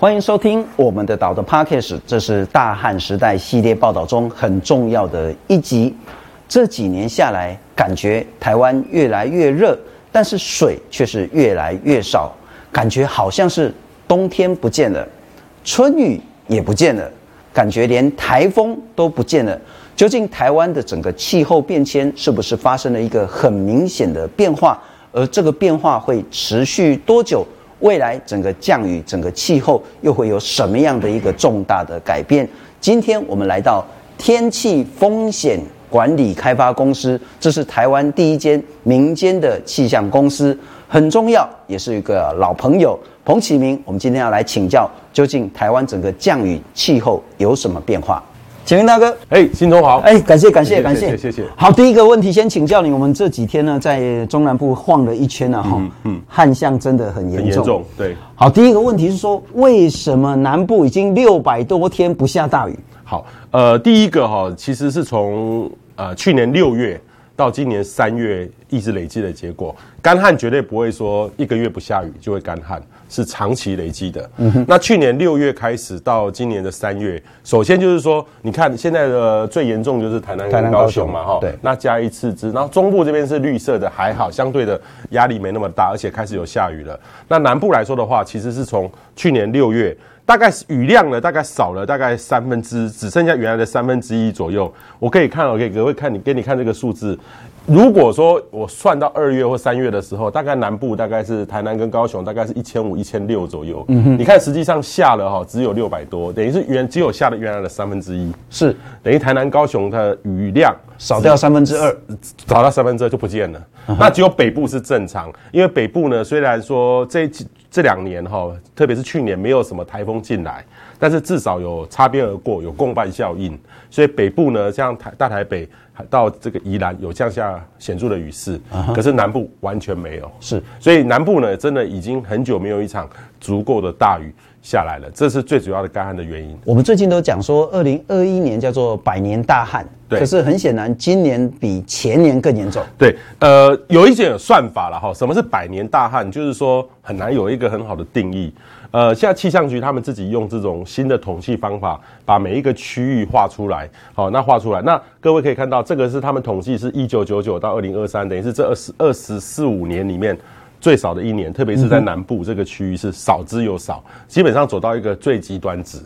欢迎收听我们的岛的 Podcast，这是大汉时代系列报道中很重要的一集。这几年下来，感觉台湾越来越热，但是水却是越来越少，感觉好像是冬天不见了，春雨也不见了，感觉连台风都不见了。究竟台湾的整个气候变迁是不是发生了一个很明显的变化？而这个变化会持续多久？未来整个降雨、整个气候又会有什么样的一个重大的改变？今天我们来到天气风险管理开发公司，这是台湾第一间民间的气象公司，很重要，也是一个老朋友彭启明。我们今天要来请教，究竟台湾整个降雨气候有什么变化？启明大哥，哎，新中好，哎，感谢感谢感谢谢谢。好，第一个问题先请教你，我们这几天呢在中南部晃了一圈了哈，嗯嗯，旱象真的很严重，很严重，对。好，第一个问题是说，为什么南部已经六百多天不下大雨？好，呃，第一个哈，其实是从呃去年六月。到今年三月一直累积的结果，干旱绝对不会说一个月不下雨就会干旱，是长期累积的。嗯哼。那去年六月开始到今年的三月，首先就是说，你看现在的最严重就是台南跟高雄嘛，哈。对。那加一次之，然后中部这边是绿色的，还好，相对的压力没那么大，而且开始有下雨了。那南部来说的话，其实是从去年六月。大概雨量呢，大概少了大概三分之，只剩下原来的三分之一左右。我可以看，我可以各位看你给你看这个数字。如果说我算到二月或三月的时候，大概南部大概是台南跟高雄，大概是一千五、一千六左右。嗯哼，你看实际上下了哈，只有六百多，等于是原只有下了原来的三分之一。是，等于台南、高雄的雨量少掉三分之二，少掉三分之二就不见了。Uh huh. 那只有北部是正常，因为北部呢，虽然说这这两年哈，特别是去年没有什么台风进来，但是至少有擦边而过，有共伴效应，所以北部呢，像台大台北到这个宜兰有降下显著的雨势，uh huh. 可是南部完全没有。是，所以南部呢，真的已经很久没有一场足够的大雨。下来了，这是最主要的干旱的原因。我们最近都讲说，二零二一年叫做百年大旱，对。可是很显然，今年比前年更严重。对，呃，有一点算法了哈。什么是百年大旱？就是说很难有一个很好的定义。呃，现在气象局他们自己用这种新的统计方法，把每一个区域画出来。好，那画出来，那各位可以看到，这个是他们统计是一九九九到二零二三，等于是这二十二十四五年里面。最少的一年，特别是在南部这个区域是少之又少，基本上走到一个最极端值。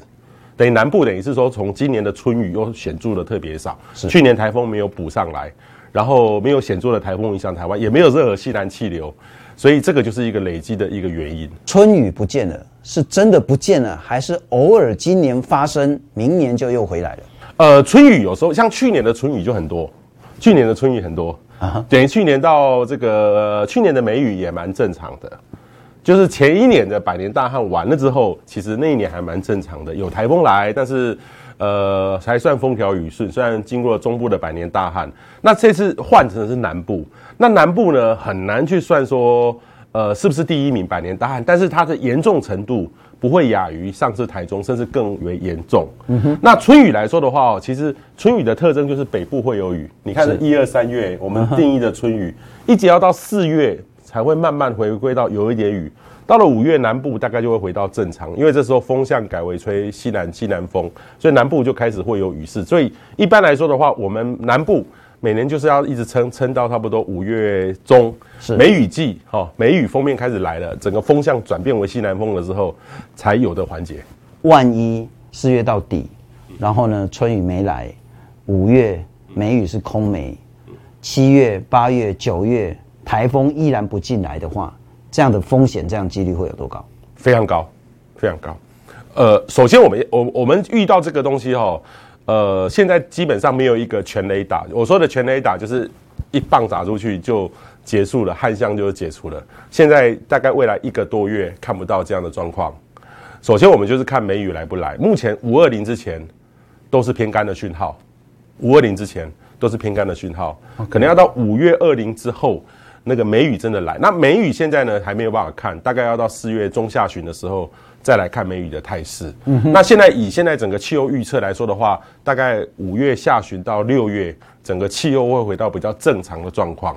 等于南部等于是说，从今年的春雨又显著的特别少，去年台风没有补上来，然后没有显著的台风影响台湾，也没有任何西南气流，所以这个就是一个累积的一个原因。春雨不见了，是真的不见了，还是偶尔今年发生，明年就又回来了？呃，春雨有时候像去年的春雨就很多，去年的春雨很多。等于去年到这个去年的梅雨也蛮正常的，就是前一年的百年大旱完了之后，其实那一年还蛮正常的，有台风来，但是呃还算风调雨顺。虽然经过了中部的百年大旱，那这次换成的是南部，那南部呢很难去算说呃是不是第一名百年大旱，但是它的严重程度。不会亚于上次台中，甚至更为严重。嗯哼，那春雨来说的话哦，其实春雨的特征就是北部会有雨。你看，一二三月我们定义的春雨，一直要到四月才会慢慢回归到有一点雨。到了五月，南部大概就会回到正常，因为这时候风向改为吹西南西南风，所以南部就开始会有雨势。所以一般来说的话，我们南部。每年就是要一直撑撑到差不多五月中，是梅雨季，哈，梅雨锋面开始来了，整个风向转变为西南风了之后，才有的环节。万一四月到底，然后呢，春雨没来，五月梅雨是空梅，七月、八月、九月台风依然不进来的话，这样的风险，这样几率会有多高？非常高，非常高。呃，首先我们我我们遇到这个东西哈。呃，现在基本上没有一个全雷打。我说的全雷打就是一棒打出去就结束了，旱象就解除了。现在大概未来一个多月看不到这样的状况。首先，我们就是看梅雨来不来。目前五二零之前都是偏干的讯号，五二零之前都是偏干的讯号，可能要到五月二零之后，那个梅雨真的来。那梅雨现在呢还没有办法看，大概要到四月中下旬的时候。再来看梅雨的态势，嗯，那现在以现在整个气候预测来说的话，大概五月下旬到六月，整个气候会回到比较正常的状况。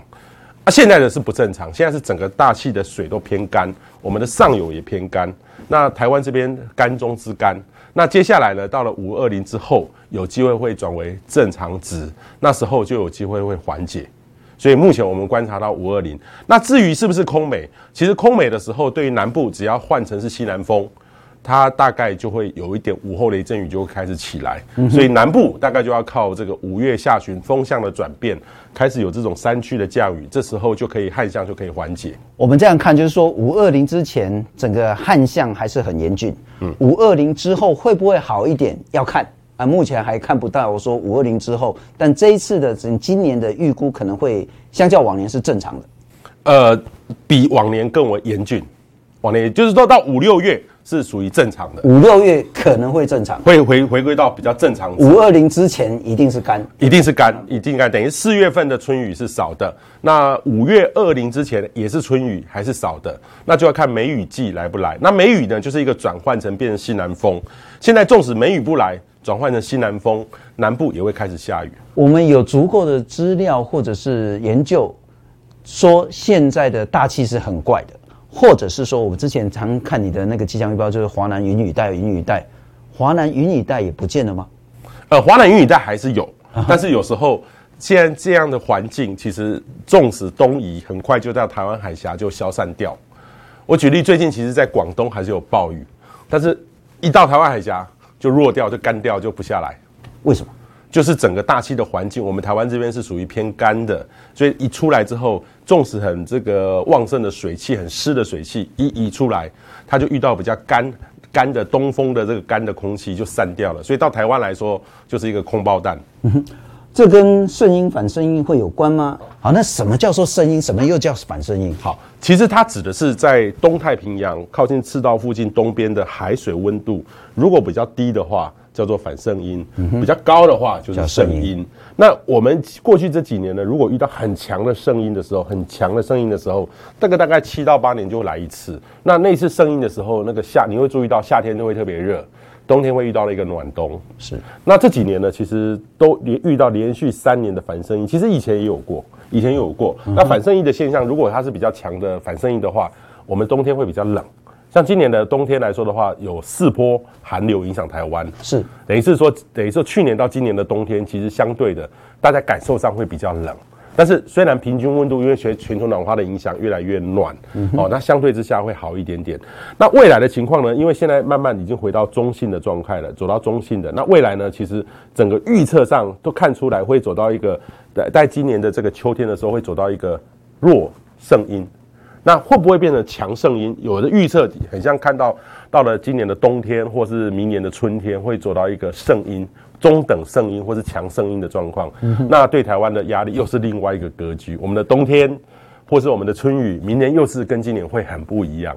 啊，现在的是不正常，现在是整个大气的水都偏干，我们的上游也偏干。那台湾这边干中之干，那接下来呢，到了五二零之后，有机会会转为正常值，那时候就有机会会缓解。所以目前我们观察到五二零。那至于是不是空美，其实空美的时候，对于南部只要换成是西南风。它大概就会有一点午后雷阵雨就会开始起来，所以南部大概就要靠这个五月下旬风向的转变，开始有这种山区的降雨，这时候就可以旱象就可以缓解。我们这样看，就是说五二零之前整个旱象还是很严峻，嗯，五二零之后会不会好一点？要看啊，目前还看不到。我说五二零之后，但这一次的整今年的预估可能会相较往年是正常的，呃，比往年更为严峻，往年就是说到五六月。是属于正常的，五六月可能会正常，会回回归到比较正常。五二零之前一定是干，一定是干，一定干。等于四月份的春雨是少的，那五月二零之前也是春雨还是少的，那就要看梅雨季来不来。那梅雨呢，就是一个转换成变成西南风。现在纵使梅雨不来，转换成西南风，南部也会开始下雨。我们有足够的资料或者是研究，说现在的大气是很怪的。或者是说，我们之前常看你的那个气象预报，就是华南云雨带、云雨带，华南云雨带也不见了吗？呃，华南云雨带还是有，但是有时候既然这样的环境，其实纵使东移，很快就到台湾海峡就消散掉。我举例，最近其实在广东还是有暴雨，但是一到台湾海峡就弱掉，就干掉，就不下来。为什么？就是整个大气的环境，我们台湾这边是属于偏干的，所以一出来之后，纵使很这个旺盛的水汽、很湿的水汽一移出来，它就遇到比较干干的东风的这个干的空气就散掉了，所以到台湾来说就是一个空包弹。嗯哼，这跟圣婴反圣婴会有关吗？好，那什么叫做圣婴？什么又叫反圣婴？好，其实它指的是在东太平洋靠近赤道附近东边的海水温度，如果比较低的话。叫做反圣婴，比较高的话就是圣婴。那我们过去这几年呢，如果遇到很强的圣音的时候，很强的圣音的时候，这个大概七到八年就会来一次。那那次圣音的时候，那个夏你会注意到夏天就会特别热，冬天会遇到了一个暖冬。是。那这几年呢，其实都连遇到连续三年的反圣婴，其实以前也有过，以前也有过。那反圣婴的现象，如果它是比较强的反圣婴的话，我们冬天会比较冷。像今年的冬天来说的话，有四波寒流影响台湾，是等于是说，等于说去年到今年的冬天，其实相对的，大家感受上会比较冷。但是虽然平均温度因为全全球暖化的影响越来越暖，嗯、哦，那相对之下会好一点点。那未来的情况呢？因为现在慢慢已经回到中性的状态了，走到中性的。那未来呢？其实整个预测上都看出来会走到一个在在今年的这个秋天的时候会走到一个弱盛阴。那会不会变成强盛阴？有的预测很像看到到了今年的冬天，或是明年的春天，会走到一个圣婴、中等圣婴或是强圣婴的状况。那对台湾的压力又是另外一个格局。我们的冬天，或是我们的春雨，明年又是跟今年会很不一样。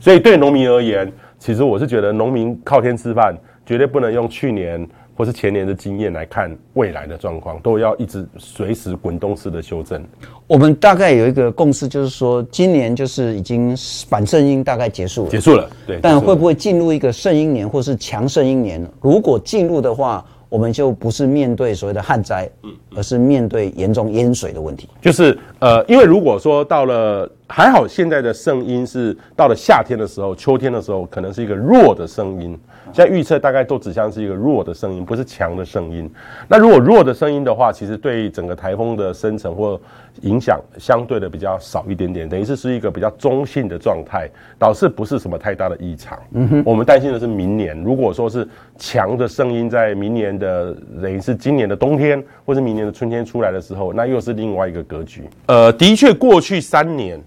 所以对农民而言，其实我是觉得农民靠天吃饭，绝对不能用去年。或是前年的经验来看未来的状况，都要一直随时滚动式的修正。我们大概有一个共识，就是说今年就是已经反圣婴大概结束了，结束了。对，但会不会进入一个圣婴年，或是强圣婴年？如果进入的话，我们就不是面对所谓的旱灾，嗯，而是面对严重淹水的问题。就是呃，因为如果说到了还好，现在的圣音是到了夏天的时候、秋天的时候，可能是一个弱的声音。现在预测大概都指向是一个弱的声音，不是强的声音。那如果弱的声音的话，其实对整个台风的生成或影响相对的比较少一点点，等于是是一个比较中性的状态，导致不是什么太大的异常。嗯哼，我们担心的是明年，如果说是强的声音在明年的等于是今年的冬天或是明年的春天出来的时候，那又是另外一个格局。呃，的确过去三年。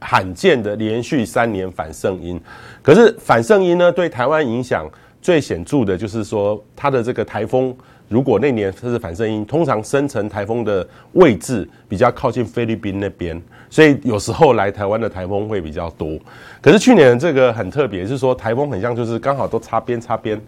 罕见的连续三年反圣音，可是反圣音呢，对台湾影响最显著的就是说，它的这个台风。如果那年它是反圣婴，通常生成台风的位置比较靠近菲律宾那边，所以有时候来台湾的台风会比较多。可是去年这个很特别，是说台风很像就是刚好都擦边擦边，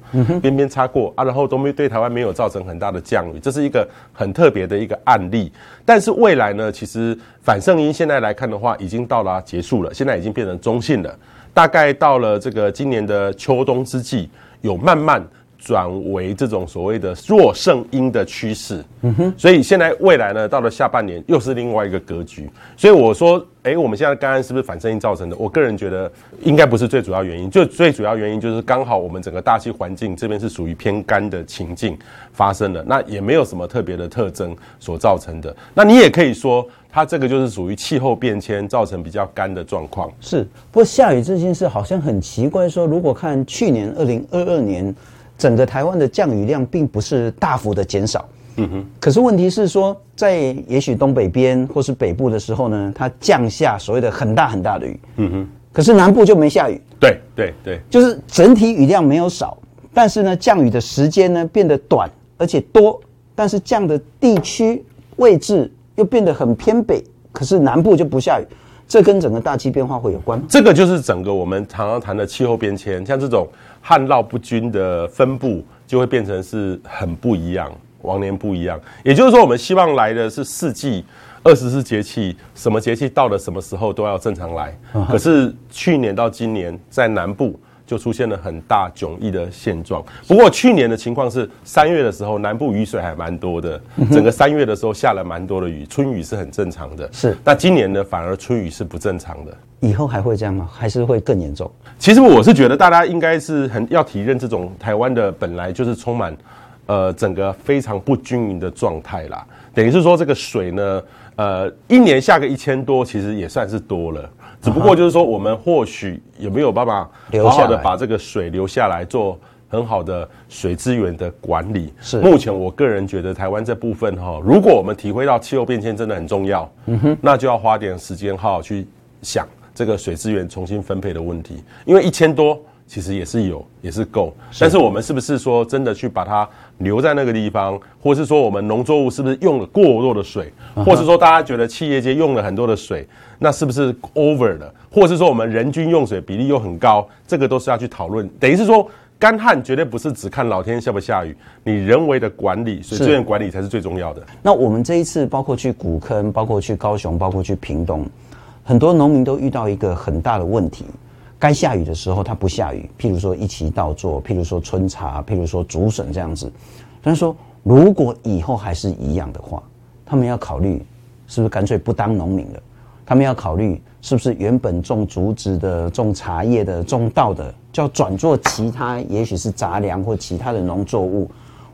边边擦过啊，然后都没对台湾没有造成很大的降雨，这是一个很特别的一个案例。但是未来呢，其实反圣婴现在来看的话，已经到了结束了，现在已经变成中性了。大概到了这个今年的秋冬之际，有慢慢。转为这种所谓的弱胜阴的趋势。嗯哼，所以现在未来呢，到了下半年又是另外一个格局。所以我说，哎，我们现在干旱是不是反声音造成的？我个人觉得应该不是最主要原因，就最主要原因就是刚好我们整个大气环境这边是属于偏干的情境发生了，那也没有什么特别的特征所造成的。那你也可以说，它这个就是属于气候变迁造成比较干的状况。是，不过下雨这件事好像很奇怪，说如果看去年二零二二年。整个台湾的降雨量并不是大幅的减少，嗯哼。可是问题是说，在也许东北边或是北部的时候呢，它降下所谓的很大很大的雨，嗯哼。可是南部就没下雨，对对对，就是整体雨量没有少，但是呢，降雨的时间呢变得短而且多，但是降的地区位置又变得很偏北，可是南部就不下雨，这跟整个大气变化会有关。这个就是整个我们常常谈的气候变迁，像这种。旱涝不均的分布就会变成是很不一样，往年不一样。也就是说，我们希望来的是四季、二十四节气，什么节气到了什么时候都要正常来。可是去年到今年，在南部。就出现了很大迥异的现状。不过去年的情况是，三月的时候南部雨水还蛮多的，整个三月的时候下了蛮多的雨，春雨是很正常的。是，那今年呢，反而春雨是不正常的。以后还会这样吗？还是会更严重？其实我是觉得大家应该是很要体认这种台湾的本来就是充满，呃，整个非常不均匀的状态啦。等于是说这个水呢，呃，一年下个一千多，其实也算是多了。只不过就是说，我们或许有没有办法好好的把这个水留下来，做很好的水资源的管理。是，目前我个人觉得台湾这部分哈，如果我们体会到气候变迁真的很重要，嗯哼，那就要花点时间好好去想这个水资源重新分配的问题，因为一千多。其实也是有，也是够，但是我们是不是说真的去把它留在那个地方，或是说我们农作物是不是用了过多的水，或是说大家觉得企业界用了很多的水，那是不是 over 了，或是说我们人均用水比例又很高，这个都是要去讨论。等于是说，干旱绝对不是只看老天下不下雨，你人为的管理水资源管理才是最重要的。那我们这一次包括去古坑，包括去高雄，包括去屏东，很多农民都遇到一个很大的问题。该下雨的时候它不下雨，譬如说一期稻作，譬如说春茶，譬如说竹笋这样子。但是说如果以后还是一样的话，他们要考虑是不是干脆不当农民了？他们要考虑是不是原本种竹子的、种茶叶的、种稻的，就要转做其他，也许是杂粮或其他的农作物。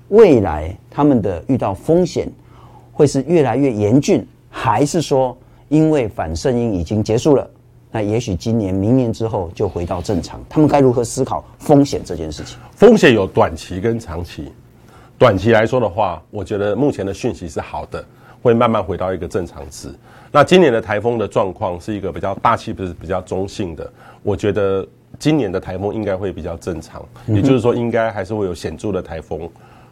未来他们的遇到风险会是越来越严峻，还是说因为反圣婴已经结束了？那也许今年、明年之后就回到正常。他们该如何思考风险这件事情？风险有短期跟长期。短期来说的话，我觉得目前的讯息是好的，会慢慢回到一个正常值。那今年的台风的状况是一个比较大气，不是比较中性的。我觉得今年的台风应该会比较正常，也就是说，应该还是会有显著的台风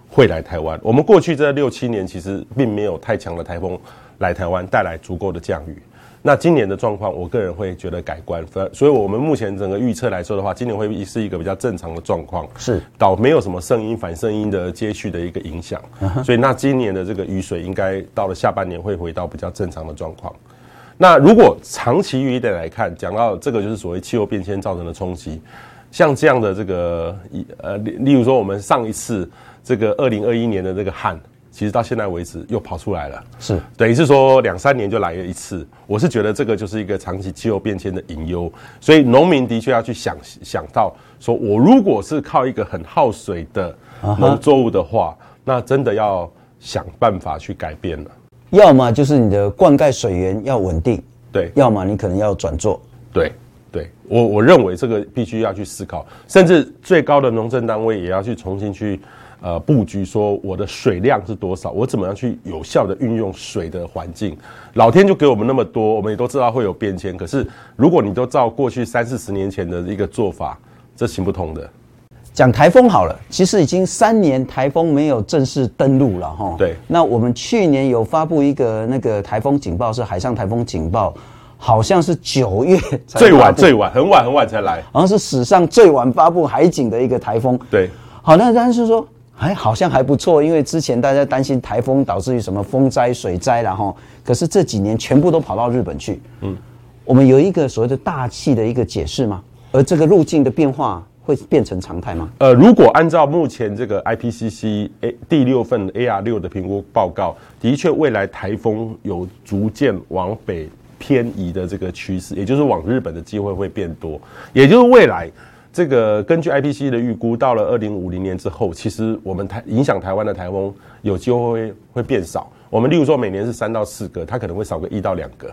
会来台湾。我们过去这六七年其实并没有太强的台风来台湾，带来足够的降雨。那今年的状况，我个人会觉得改观，所以我们目前整个预测来说的话，今年会是一个比较正常的状况，是，倒没有什么圣音反圣音的接续的一个影响，所以那今年的这个雨水应该到了下半年会回到比较正常的状况。那如果长期一点来看，讲到这个就是所谓气候变迁造成的冲击，像这样的这个呃，例如说我们上一次这个二零二一年的这个旱。其实到现在为止又跑出来了，是等于是说两三年就来了一次。我是觉得这个就是一个长期气候变迁的隐忧，所以农民的确要去想想到，说我如果是靠一个很耗水的农作物的话，那真的要想办法去改变了。要么就是你的灌溉水源要稳定，对；要么你可能要转做，对对。我我认为这个必须要去思考，甚至最高的农政单位也要去重新去。呃，布局说我的水量是多少？我怎么样去有效的运用水的环境？老天就给我们那么多，我们也都知道会有变迁。可是如果你都照过去三四十年前的一个做法，这行不通的。讲台风好了，其实已经三年台风没有正式登陆了哈。对。那我们去年有发布一个那个台风警报，是海上台风警报，好像是九月最晚最晚很晚很晚才来，好像是史上最晚发布海警的一个台风。对。好，那但是说。哎，好像还不错，因为之前大家担心台风导致于什么风灾、水灾，然后可是这几年全部都跑到日本去。嗯，我们有一个所谓的大气的一个解释吗，而这个路径的变化会变成常态吗？呃，如果按照目前这个 IPCC A 第六份 AR 六的评估报告，的确未来台风有逐渐往北偏移的这个趋势，也就是往日本的机会会变多，也就是未来这个根据 IPCC 的预估，到了二零五零年之后，其实我们台影响台湾的台风有机会会会变少。我们例如说每年是三到四个，它可能会少个一到两个，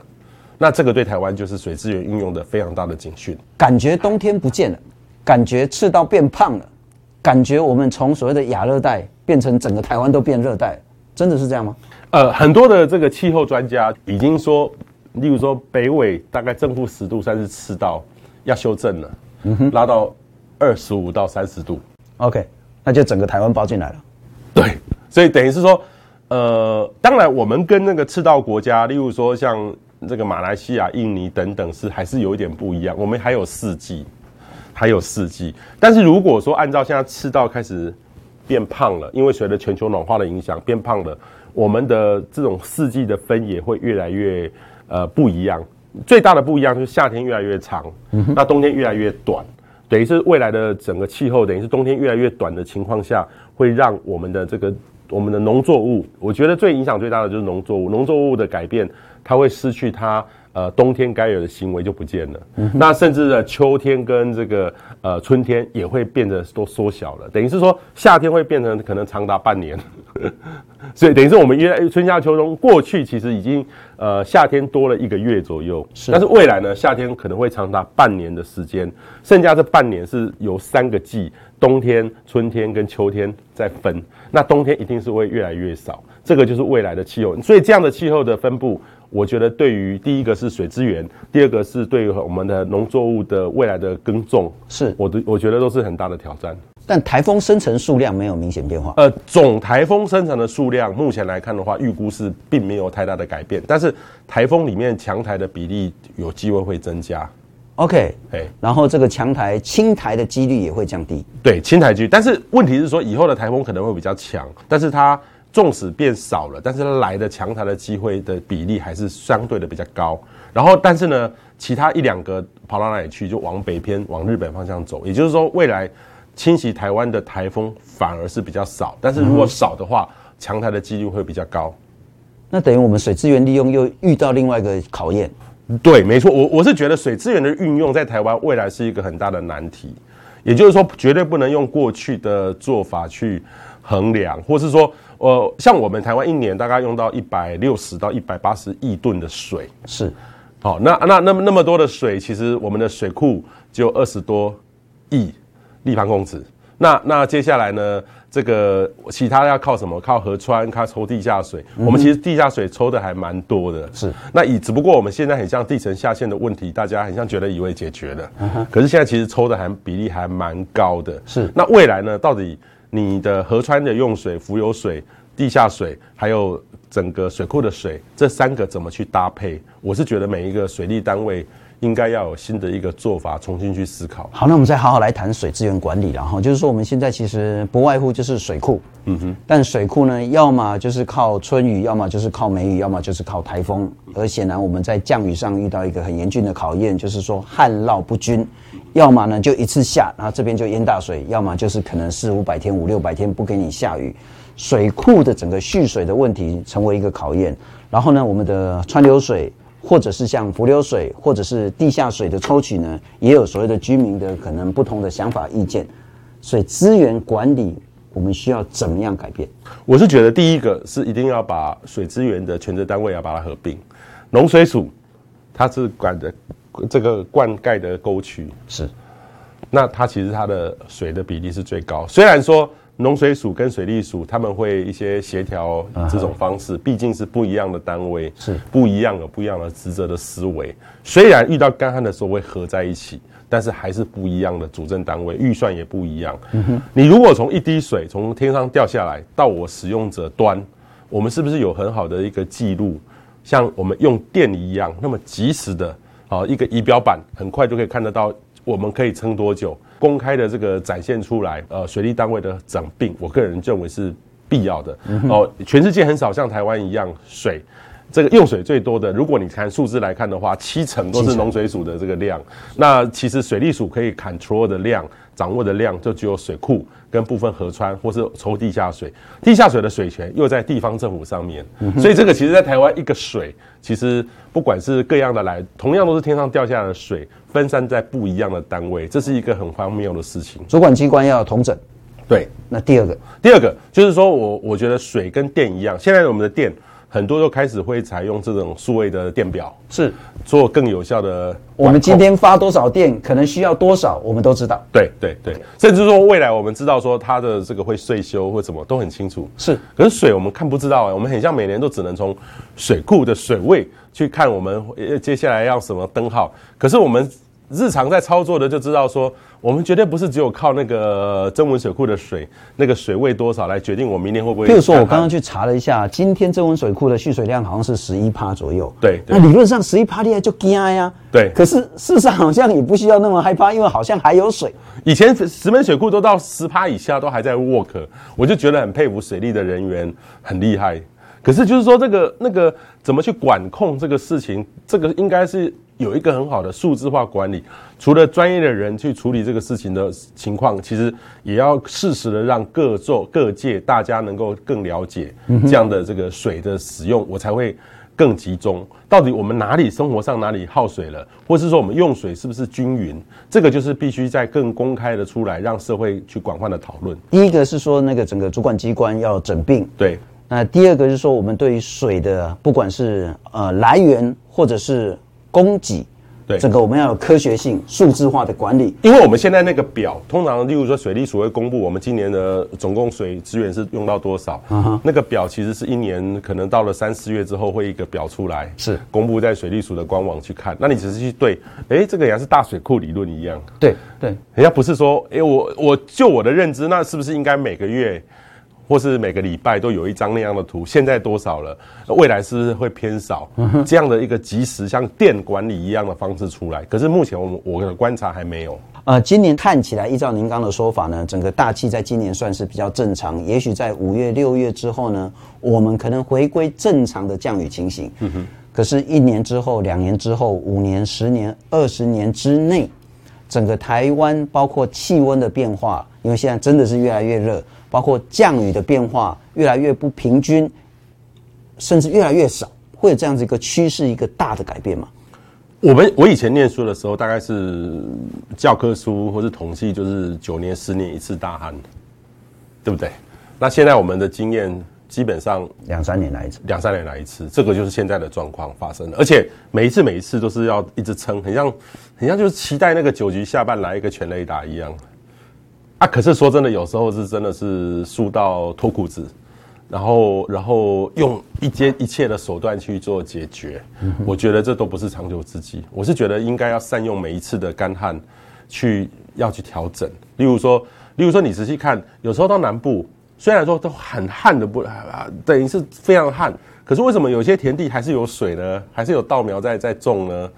那这个对台湾就是水资源运用的非常大的警讯。感觉冬天不见了，感觉赤道变胖了，感觉我们从所谓的亚热带变成整个台湾都变热带，真的是这样吗？呃，很多的这个气候专家已经说。例如说，北纬大概正负十度，算是赤道要修正了，嗯哼，拉到二十五到三十度，OK，那就整个台湾包进来了。对，所以等于是说，呃，当然我们跟那个赤道国家，例如说像这个马来西亚、印尼等等，是还是有一点不一样。我们还有四季，还有四季。但是如果说按照现在赤道开始变胖了，因为随着全球暖化的影响变胖了，我们的这种四季的分野会越来越。呃，不一样，最大的不一样就是夏天越来越长，那冬天越来越短，等于是未来的整个气候，等于是冬天越来越短的情况下，会让我们的这个我们的农作物，我觉得最影响最大的就是农作物，农作物的改变，它会失去它。呃，冬天该有的行为就不见了，嗯、那甚至呢，秋天跟这个呃春天也会变得都缩小了，等于是说夏天会变成可能长达半年，所以等于是我们约春夏秋冬过去其实已经呃夏天多了一个月左右，是，但是未来呢，夏天可能会长达半年的时间，剩下这半年是由三个季，冬天、春天跟秋天再分，那冬天一定是会越来越少，这个就是未来的气候，所以这样的气候的分布。我觉得对于第一个是水资源，第二个是对于我们的农作物的未来的耕种，是我的我觉得都是很大的挑战。但台风生成数量没有明显变化。呃，总台风生成的数量目前来看的话，预估是并没有太大的改变。但是台风里面强台的比例有机会会增加。OK，哎，然后这个强台轻台的几率也会降低。对，轻台几率，但是问题是说以后的台风可能会比较强，但是它。纵使变少了，但是它来的强台的机会的比例还是相对的比较高。然后，但是呢，其他一两个跑到哪里去，就往北偏往日本方向走。也就是说，未来侵袭台湾的台风反而是比较少。但是如果少的话，强台的几率会比较高。那等于我们水资源利用又遇到另外一个考验。对，没错，我我是觉得水资源的运用在台湾未来是一个很大的难题。也就是说，绝对不能用过去的做法去衡量，或是说。呃，像我们台湾一年大概用到一百六十到一百八十亿吨的水，是，好，那那那么那么多的水，其实我们的水库只有二十多亿立方公尺。那那接下来呢，这个其他要靠什么？靠河川，靠抽地下水。我们其实地下水抽的还蛮多的，是。那以只不过我们现在很像地层下陷的问题，大家很像觉得以为解决了，可是现在其实抽的还比例还蛮高的。是。那未来呢？到底？你的河川的用水、浮游水、地下水，还有整个水库的水，这三个怎么去搭配？我是觉得每一个水利单位应该要有新的一个做法，重新去思考。好，那我们再好好来谈水资源管理。然后就是说，我们现在其实不外乎就是水库，嗯哼。但水库呢，要么就是靠春雨，要么就是靠梅雨，要么就是靠台风。而显然我们在降雨上遇到一个很严峻的考验，就是说旱涝不均。要么呢就一次下，然后这边就淹大水；要么就是可能四五百天、五六百天不给你下雨，水库的整个蓄水的问题成为一个考验。然后呢，我们的川流水，或者是像伏流水，或者是地下水的抽取呢，也有所谓的居民的可能不同的想法意见。所以资源管理，我们需要怎么样改变？我是觉得第一个是一定要把水资源的权责单位要把它合并，农水署它是管的。这个灌溉的沟渠是，那它其实它的水的比例是最高。虽然说农水署跟水利署他们会一些协调这种方式，毕竟是不一样的单位，是不一样有不一样的职责的思维。虽然遇到干旱的时候会合在一起，但是还是不一样的主政单位，预算也不一样。嗯哼，你如果从一滴水从天上掉下来到我使用者端，我们是不是有很好的一个记录？像我们用电一样，那么及时的。好，一个仪表板很快就可以看得到，我们可以撑多久？公开的这个展现出来，呃，水利单位的整并，我个人认为是必要的。哦，全世界很少像台湾一样，水这个用水最多的，如果你看数字来看的话，七成都是农水署的这个量。那其实水利署可以 control 的量、掌握的量，就只有水库跟部分河川，或是抽地下水。地下水的水权又在地方政府上面，所以这个其实，在台湾一个水，其实不管是各样的来，同样都是天上掉下来的水，分散在不一样的单位，这是一个很荒谬的事情。主管机关要统整。对，那第二个，第二个就是说我我觉得水跟电一样，现在我们的电。很多都开始会采用这种数位的电表，是做更有效的。我们今天发多少电，可能需要多少，我们都知道。对对对，甚至说未来我们知道说它的这个会岁修或什么都很清楚。是，可是水我们看不知道哎，我们很像每年都只能从水库的水位去看我们接下来要什么灯号，可是我们。日常在操作的就知道说，我们绝对不是只有靠那个曾文水库的水，那个水位多少来决定我明年会不会。比如说，我刚刚去查了一下，今天曾文水库的蓄水量好像是十一趴左右。对，那理论上十一趴厉害就惊呀。对。可是事实上好像也不需要那么害怕，因为好像还有水。以前石门水库都到十趴以下都还在 work，我就觉得很佩服水利的人员很厉害。可是就是说这个那个怎么去管控这个事情，这个应该是。有一个很好的数字化管理，除了专业的人去处理这个事情的情况，其实也要适时的让各做各界大家能够更了解这样的这个水的使用，我才会更集中。到底我们哪里生活上哪里耗水了，或是说我们用水是不是均匀？这个就是必须在更公开的出来，让社会去广泛的讨论。第一个是说那个整个主管机关要整并，对。那第二个是说我们对于水的不管是呃来源或者是供给，对，这个我们要有科学性、数字化的管理。因为我们现在那个表，通常例如说水利署会公布我们今年的总共水资源是用到多少，嗯哼，那个表其实是一年可能到了三四月之后会一个表出来，是公布在水利署的官网去看。那你只是去对，哎，这个也是大水库理论一样，对对，人家不是说，哎，我我就我的认知，那是不是应该每个月？或是每个礼拜都有一张那样的图，现在多少了？未来是不是会偏少？这样的一个即时像电管理一样的方式出来，可是目前我们我的观察还没有。呃，今年看起来，依照您刚的说法呢，整个大气在今年算是比较正常。也许在五月、六月之后呢，我们可能回归正常的降雨情形。嗯哼。可是，一年之后、两年之后、五年、十年、二十年之内，整个台湾包括气温的变化，因为现在真的是越来越热。包括降雨的变化越来越不平均，甚至越来越少，会有这样子一个趋势，一个大的改变吗？我们我以前念书的时候，大概是教科书或是统计，就是九年、十年一次大旱，对不对？那现在我们的经验基本上两三年来一次，两三年来一次，这个就是现在的状况发生了，而且每一次每一次都是要一直撑，很像很像就是期待那个九局下半来一个全垒打一样。啊，可是说真的，有时候是真的是输到脱裤子，然后然后用一切一切的手段去做解决，我觉得这都不是长久之计。我是觉得应该要善用每一次的干旱，去要去调整。例如说，例如说你仔细看，有时候到南部，虽然说都很旱的不啊，等于是非常旱，可是为什么有些田地还是有水呢？还是有稻苗在在种呢？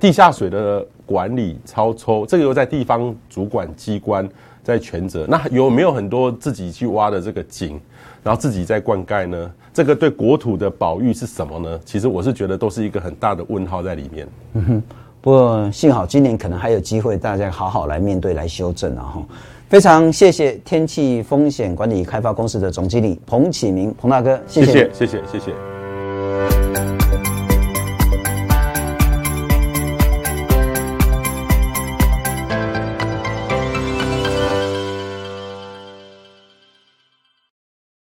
地下水的管理超抽，这个又在地方主管机关。在全责，那有没有很多自己去挖的这个井，然后自己在灌溉呢？这个对国土的保育是什么呢？其实我是觉得都是一个很大的问号在里面。嗯哼，不过幸好今年可能还有机会，大家好好来面对、来修正啊！哈，非常谢谢天气风险管理开发公司的总经理彭启明彭大哥，谢谢，谢谢，谢谢，谢谢。